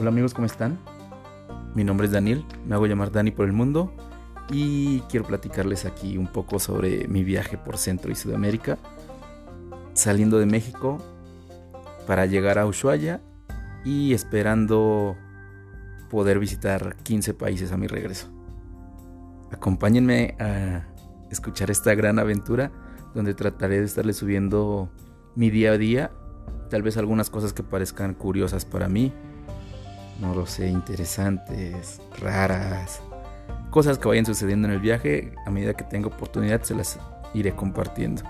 Hola amigos, ¿cómo están? Mi nombre es Daniel, me hago llamar Dani por el mundo y quiero platicarles aquí un poco sobre mi viaje por Centro y Sudamérica, saliendo de México para llegar a Ushuaia y esperando poder visitar 15 países a mi regreso. Acompáñenme a escuchar esta gran aventura donde trataré de estarles subiendo mi día a día, tal vez algunas cosas que parezcan curiosas para mí no lo sé, interesantes, raras, cosas que vayan sucediendo en el viaje, a medida que tenga oportunidad se las iré compartiendo.